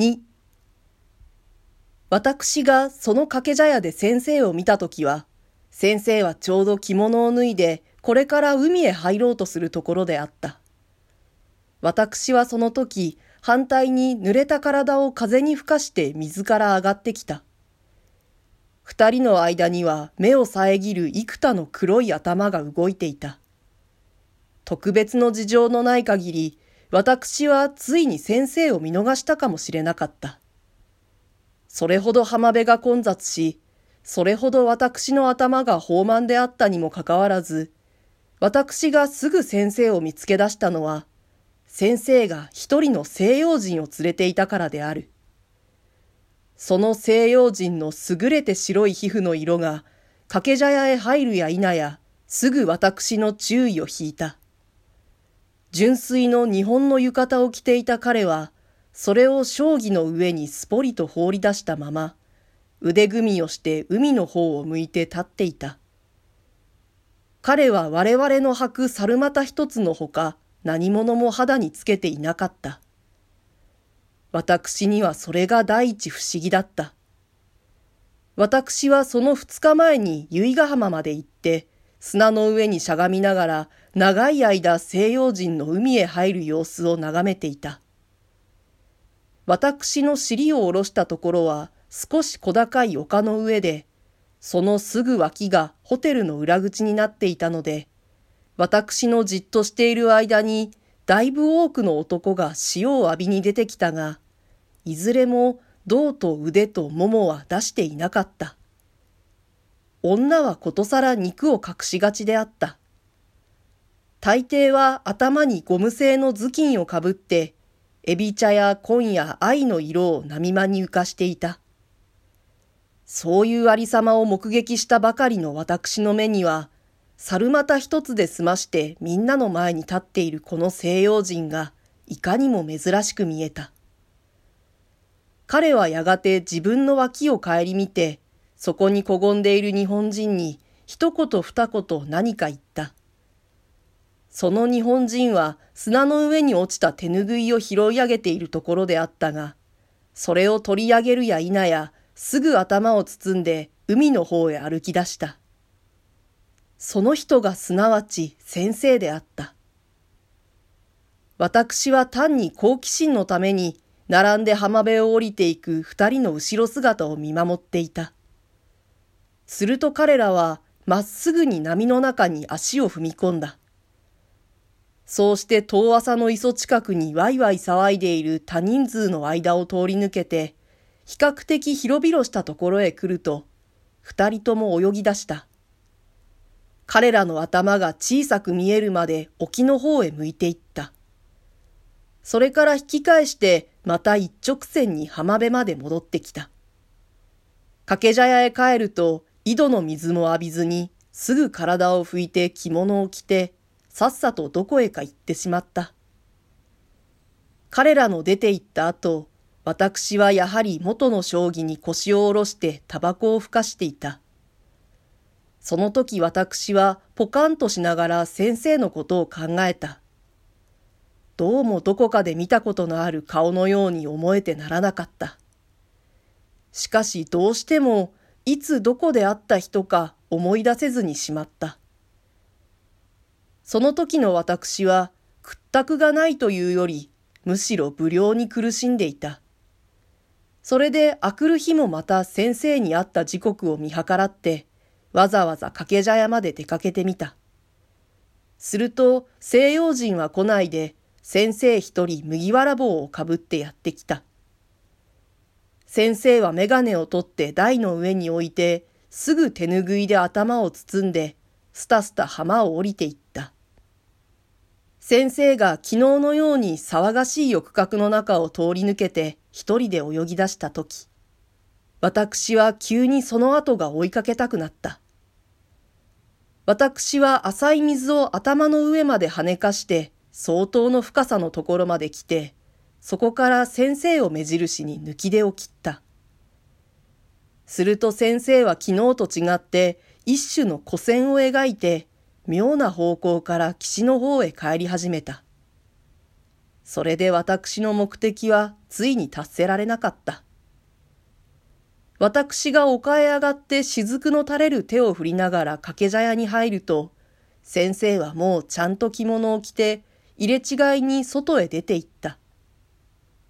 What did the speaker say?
2私がその掛け茶屋で先生を見たときは、先生はちょうど着物を脱いで、これから海へ入ろうとするところであった。私はその時、反対に濡れた体を風に吹かして水から上がってきた。二人の間には目を遮る幾多の黒い頭が動いていた。特別の事情のない限り、私はついに先生を見逃したかもしれなかった。それほど浜辺が混雑し、それほど私の頭が豊満であったにもかかわらず、私がすぐ先生を見つけ出したのは、先生が一人の西洋人を連れていたからである。その西洋人の優れて白い皮膚の色が、掛け茶屋へ入るや否や、すぐ私の注意を引いた。純粋の日本の浴衣を着ていた彼は、それを将棋の上にすぽりと放り出したまま、腕組みをして海の方を向いて立っていた。彼は我々の履く猿股一つのほか何者も肌につけていなかった。私にはそれが第一不思議だった。私はその二日前に由比ヶ浜まで行って、砂の上にしゃがみながら長い間西洋人の海へ入る様子を眺めていた。私の尻を下ろしたところは少し小高い丘の上で、そのすぐ脇がホテルの裏口になっていたので、私のじっとしている間に、だいぶ多くの男が潮を浴びに出てきたが、いずれも胴と腕とももは出していなかった。女はことさら肉を隠しがちであった。大抵は頭にゴム製の頭巾をかぶって、エビ茶や紺や愛の色を波間に浮かしていた。そういうありさまを目撃したばかりの私の目には、猿股一つで済ましてみんなの前に立っているこの西洋人がいかにも珍しく見えた。彼はやがて自分の脇を顧みて、そこにこごんでいる日本人に一言二言何か言った。その日本人は砂の上に落ちた手ぬぐいを拾い上げているところであったが、それを取り上げるや否や、すぐ頭を包んで海の方へ歩き出した。その人がすなわち先生であった。私は単に好奇心のために並んで浜辺を降りていく二人の後ろ姿を見守っていた。すると彼らはまっすぐに波の中に足を踏み込んだ。そうして遠浅の磯近くにワイワイ騒いでいる多人数の間を通り抜けて、比較的広々したところへ来ると、二人とも泳ぎ出した。彼らの頭が小さく見えるまで沖の方へ向いていった。それから引き返してまた一直線に浜辺まで戻ってきた。掛け茶屋へ帰ると井戸の水も浴びずに、すぐ体を拭いて着物を着て、さっさとどこへか行ってしまった。彼らの出て行った後、私はやはり元の将棋に腰を下ろしてタバコをふかしていた。その時私はポカンとしながら先生のことを考えた。どうもどこかで見たことのある顔のように思えてならなかった。しかしどうしてもいつどこで会った人か思い出せずにしまった。その時の私は屈託がないというより、むしろ不良に苦しんでいた。それであくる日もまた先生に会った時刻を見計らって、わざわざ掛け茶屋まで出かけてみた。すると西洋人は来ないで、先生一人麦わら帽をかぶってやってきた。先生はメガネを取って台の上に置いて、すぐ手ぬぐいで頭を包んで、スタスタ浜を降りていった。先生が昨日のように騒がしい欲覚の中を通り抜けて一人で泳ぎ出したとき、私は急にその後が追いかけたくなった。私は浅い水を頭の上まで跳ねかして相当の深さのところまで来て、そこから先生を目印に抜き出を切った。すると先生は昨日と違って一種の古線を描いて妙な方向から岸の方へ帰り始めた。それで私の目的はついに達せられなかった。私が丘へ上がって雫の垂れる手を振りながら掛け茶屋に入ると、先生はもうちゃんと着物を着て、入れ違いに外へ出て行った。